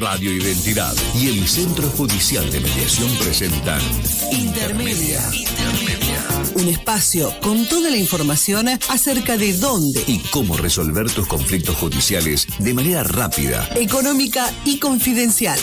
Radio Identidad y el Centro Judicial de Mediación presentan Intermedia. Intermedia. Un espacio con toda la información acerca de dónde, Y cómo resolver tus conflictos judiciales de manera rápida. económica y confidencial.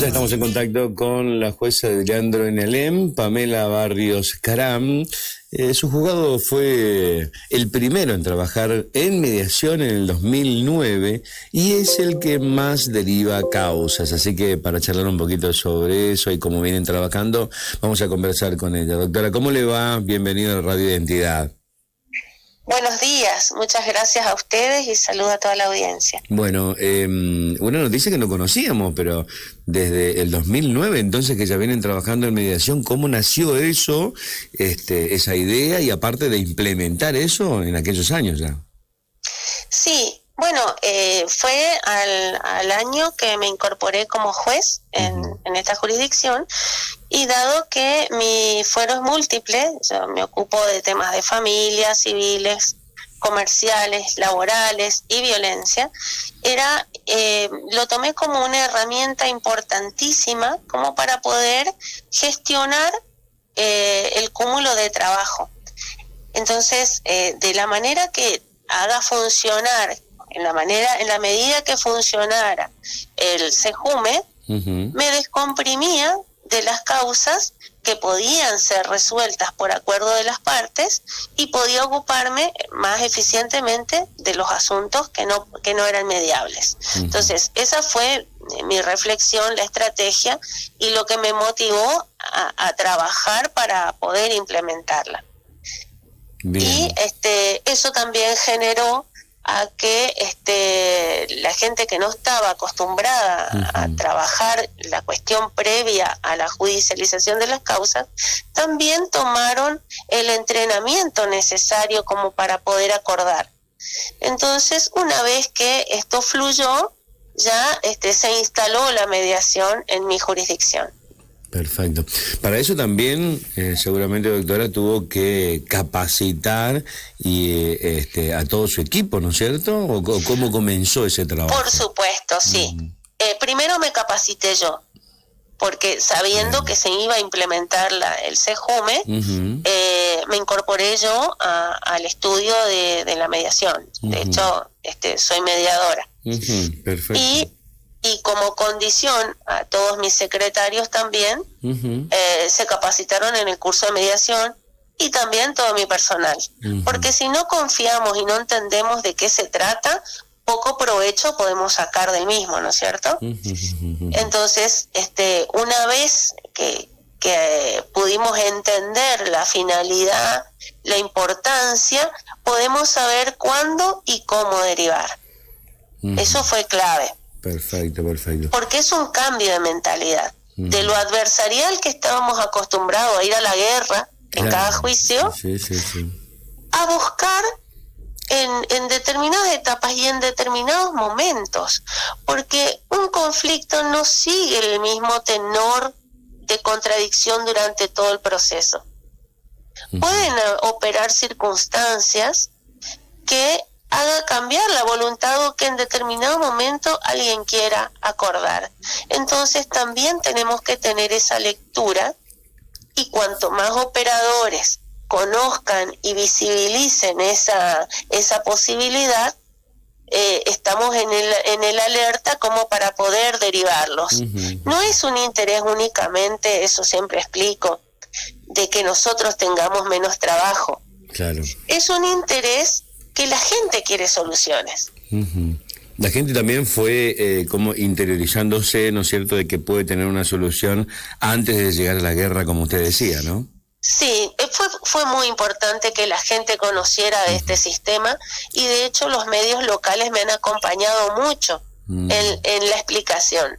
Ya estamos en contacto con la jueza de Leandro en Elem, Pamela Barrios Caram. Eh, su juzgado fue el primero en trabajar en mediación en el 2009 y es el que más deriva causas. Así que para charlar un poquito sobre eso y cómo vienen trabajando, vamos a conversar con ella. Doctora, ¿cómo le va? Bienvenida a Radio Identidad. Buenos días, muchas gracias a ustedes y saludo a toda la audiencia. Bueno, eh, una noticia que no conocíamos, pero desde el 2009, entonces que ya vienen trabajando en mediación, ¿cómo nació eso, este, esa idea y aparte de implementar eso en aquellos años ya? Sí, bueno, eh, fue al, al año que me incorporé como juez en, en esta jurisdicción y dado que mi fuero es múltiple, me ocupo de temas de familia, civiles, comerciales, laborales y violencia, era eh, lo tomé como una herramienta importantísima como para poder gestionar eh, el cúmulo de trabajo. Entonces, eh, de la manera que haga funcionar, en la manera, en la medida que funcionara el Me descomprimía de las causas que podían ser resueltas por acuerdo de las partes y podía ocuparme más eficientemente de los asuntos que no que no eran mediables. Entonces, esa fue eh, mi reflexión, la estrategia y lo que me motivó a, a trabajar para poder implementarla. Bien. Y este, eso también generó a que este, la gente que no estaba acostumbrada a trabajar la cuestión previa a la judicialización de las causas, también tomaron el entrenamiento necesario como para poder acordar. Entonces, una vez que esto fluyó, ya este, se instaló la mediación en mi jurisdicción. Perfecto. Para eso también, eh, seguramente, doctora, tuvo que capacitar y, eh, este, a todo su equipo, ¿no es cierto? ¿O, cómo comenzó ese trabajo? Por supuesto, sí. Eh, primero me capacité yo, porque sabiendo que se iba a implementar la, el CEJUME, me incorporé yo a- al estudio de, de la mediación. De hecho, este, soy mediadora. Perfecto. Y, y como condición a todos mis secretarios también, eh, se capacitaron en el curso de mediación y también todo mi personal. Porque si no confiamos y no entendemos de qué se trata, poco provecho podemos sacar del mismo, ¿no es cierto? Entonces, este, una vez que, que pudimos entender la finalidad, la importancia, podemos saber cuándo y cómo derivar. Eso fue clave Perfecto, perfecto. porque es un cambio de mentalidad. De lo adversarial que estábamos acostumbrados a ir a la guerra en Claro. cada juicio, Sí, sí, sí. a buscar en, en determinadas etapas y en determinados momentos, porque un conflicto no sigue el mismo tenor de contradicción durante todo el proceso. Pueden operar circunstancias que haga cambiar la voluntad o que en determinado momento alguien quiera acordar. Entonces también tenemos que tener esa lectura y cuanto más operadores conozcan y visibilicen esa, esa posibilidad, eh, estamos en el, en el alerta como para poder derivarlos. No es un interés únicamente, eso siempre explico, de que nosotros tengamos menos trabajo. Claro. Es un interés que la gente quiere soluciones. La gente también fue eh, como interiorizándose, ¿no es cierto?, de que puede tener una solución antes de llegar a la guerra, como usted decía, ¿no? Sí, eh, fue, fue muy importante que la gente conociera de este sistema y de hecho los medios locales me han acompañado mucho en, en la explicación,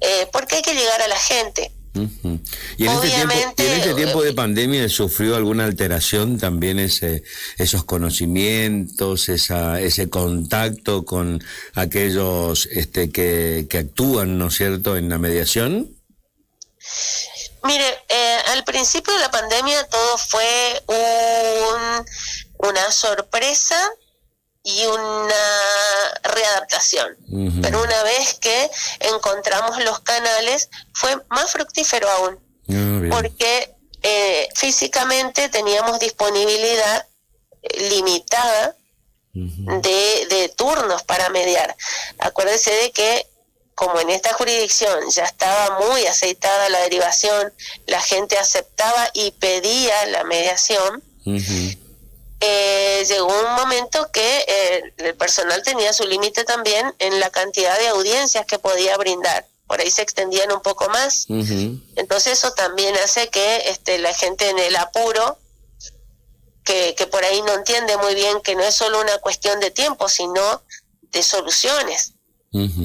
eh, porque hay que llegar a la gente. Ujú. Y en, este tiempo, y en este tiempo de pandemia sufrió alguna alteración también ese, esos conocimientos, esa, ese contacto con aquellos este, que, que actúan, ¿no es cierto?, en la mediación. Mire, eh, al principio de la pandemia todo fue un, una sorpresa y una readaptación. Pero una vez que encontramos los canales, fue más fructífero aún, ah, porque eh, físicamente teníamos disponibilidad eh, limitada de, de turnos para mediar. Acuérdense de que como en esta jurisdicción ya estaba muy aceitada la derivación, la gente aceptaba y pedía la mediación, eh, llegó un momento que eh, el personal tenía su límite también en la cantidad de audiencias que podía brindar. Por ahí se extendían un poco más. Entonces eso también hace que este, la gente en el apuro, que, que por ahí no entiende muy bien que no es solo una cuestión de tiempo, sino de soluciones.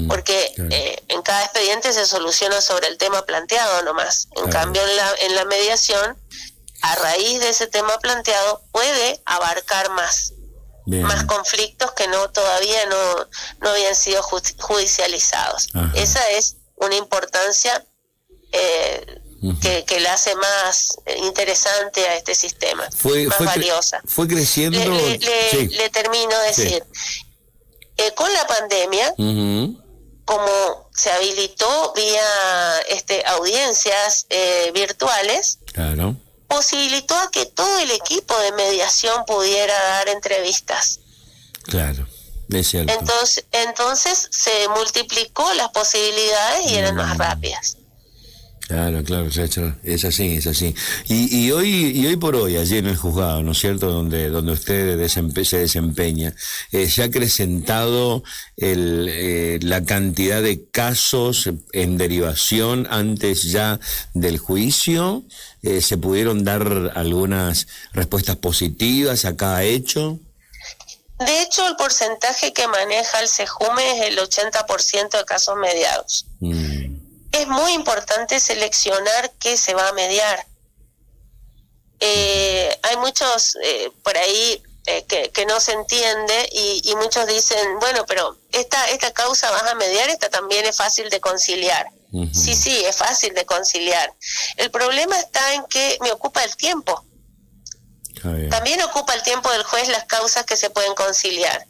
Porque eh, en cada expediente se soluciona sobre el tema planteado nomás. En cambio, en la, en la mediación a raíz de ese tema planteado puede abarcar más más conflictos que no todavía no, no habían sido judicializados. Esa es una importancia eh, que, que la hace más interesante a este sistema más valiosa. fue creciendo le, termino de decir eh, con la pandemia como se habilitó vía este audiencias eh, virtuales claro posibilitó a que todo el equipo de mediación pudiera dar entrevistas. Claro, es cierto. Entonces, entonces se multiplicó las posibilidades y eran más rápidas. Claro, claro, es así, es así. Y, y, hoy y hoy por hoy, allí en el juzgado, ¿no es cierto?, donde, donde usted se desempeña, eh, ¿se ha acrecentado el, eh, la cantidad de casos en derivación antes ya del juicio? Eh, ¿Se pudieron dar algunas respuestas positivas a cada hecho? De hecho, el porcentaje que maneja el SEJUME es el 80% de casos mediados. Mm es muy importante seleccionar qué se va a mediar. Eh, hay muchos eh, por ahí eh, que, no se entiende y, muchos dicen, bueno, pero esta, esta causa vas a mediar, esta también es fácil de conciliar. Sí, sí, es fácil de conciliar. El problema está en que me ocupa el tiempo. También ocupa el tiempo del juez las causas que se pueden conciliar.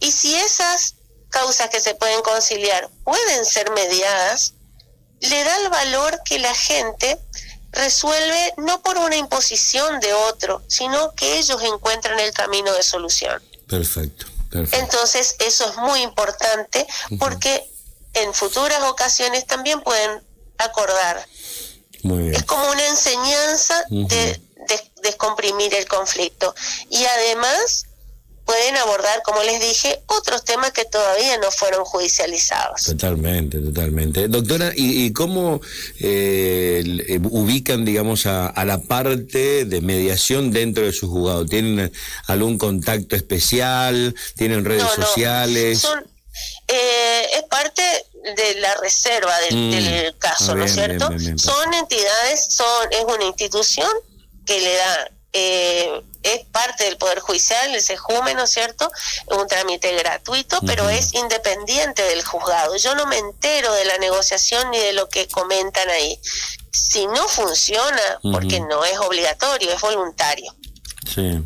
Y si esas causas que se pueden conciliar pueden ser mediadas, le da el valor que la gente resuelve no por una imposición de otro, sino que ellos encuentran el camino de solución. Perfecto. Entonces, eso es muy importante porque en futuras ocasiones también pueden acordar. Muy bien. Es como una enseñanza de descomprimir el conflicto. Y además, pueden abordar, como les dije, otros temas que todavía no fueron judicializados. Totalmente, totalmente. Doctora, ¿y, cómo eh, eh, ubican, digamos, a, la parte de mediación dentro de su juzgado? ¿Tienen algún contacto especial? ¿Tienen redes sociales? Eh, es parte de la reserva del, mm. caso, ah, ¿no es cierto? son entidades, son es una institución que le da eh, es parte del Poder Judicial, el SEJUME, ¿no es cierto? Un trámite gratuito, pero es independiente del juzgado. Yo no me entero de la negociación ni de lo que comentan ahí. Si no funciona, porque no es obligatorio, es voluntario.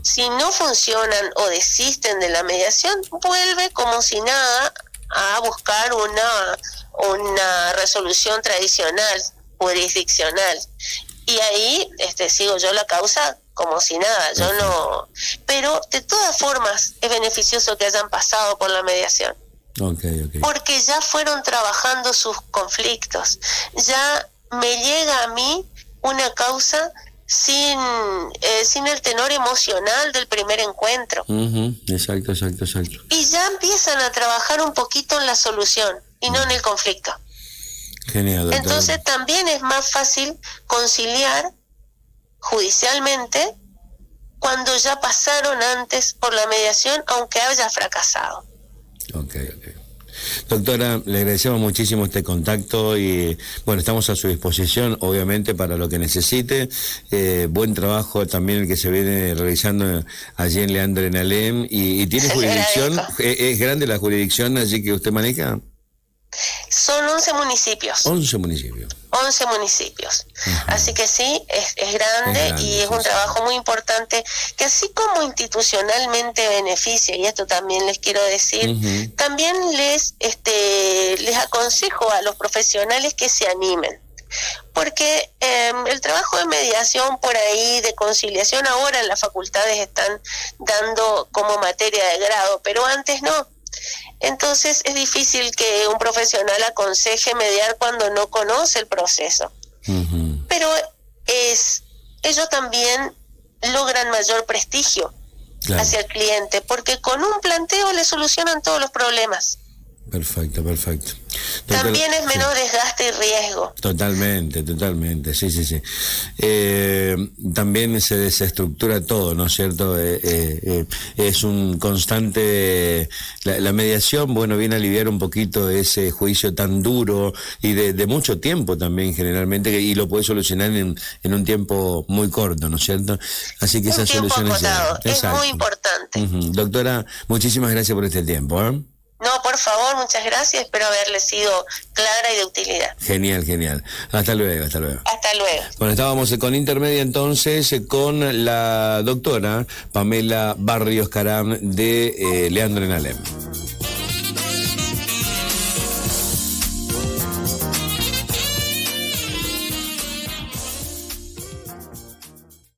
Si no funcionan o desisten de la mediación, vuelve como si nada a buscar una, una resolución tradicional, jurisdiccional. Y ahí este, sigo yo la causa como si nada, yo no... Pero de todas formas es beneficioso que hayan pasado por la mediación. Porque ya fueron trabajando sus conflictos, ya me llega a mí una causa sin, eh, sin el tenor emocional del primer encuentro. Exacto, exacto, exacto. Y ya empiezan a trabajar un poquito en la solución y no en el conflicto. Genial. Entonces también es más fácil conciliar judicialmente cuando ya pasaron antes por la mediación, aunque haya fracasado. Ok, ok. Doctora, le agradecemos muchísimo este contacto y bueno, estamos a su disposición, obviamente, para lo que necesite. Eh, buen trabajo también el que se viene realizando allí en Leandro en Alem y, tiene jurisdicción, ¿Es, ¿Es grande la jurisdicción allí que usted maneja? Son 11 municipios. 11 municipios. 11 municipios. Así que sí, es, es grande y es un trabajo muy importante que así como institucionalmente beneficia, y esto también les quiero decir, también les, este, les aconsejo a los profesionales que se animen porque em, el trabajo de mediación por ahí, de conciliación, ahora en las facultades están dando como materia de grado, pero antes no. Entonces es difícil que un profesional aconseje mediar cuando no conoce el proceso. Pero es, ellos también logran mayor prestigio hacia el cliente, porque con un planteo le solucionan todos los problemas. Perfecto, perfecto. También es menos desgaste y riesgo. Totalmente, totalmente, sí, sí, sí. Eh, también se desestructura todo, ¿no es cierto? Eh, eh, es un constante... La, mediación, bueno, viene a aliviar un poquito ese juicio tan duro y de, mucho tiempo también generalmente, y lo puede solucionar en, en un tiempo muy corto, ¿no es cierto? Así que esa solución es... muy importante. Doctora, muchísimas gracias por este tiempo. ¿Eh? No, por favor, muchas gracias. Espero haberle sido clara y de utilidad. Genial, genial. Hasta luego, hasta luego. Hasta luego. Bueno, estábamos con Intermedia entonces con la doctora Pamela Barrios Caram de eh, Leandro en Alem.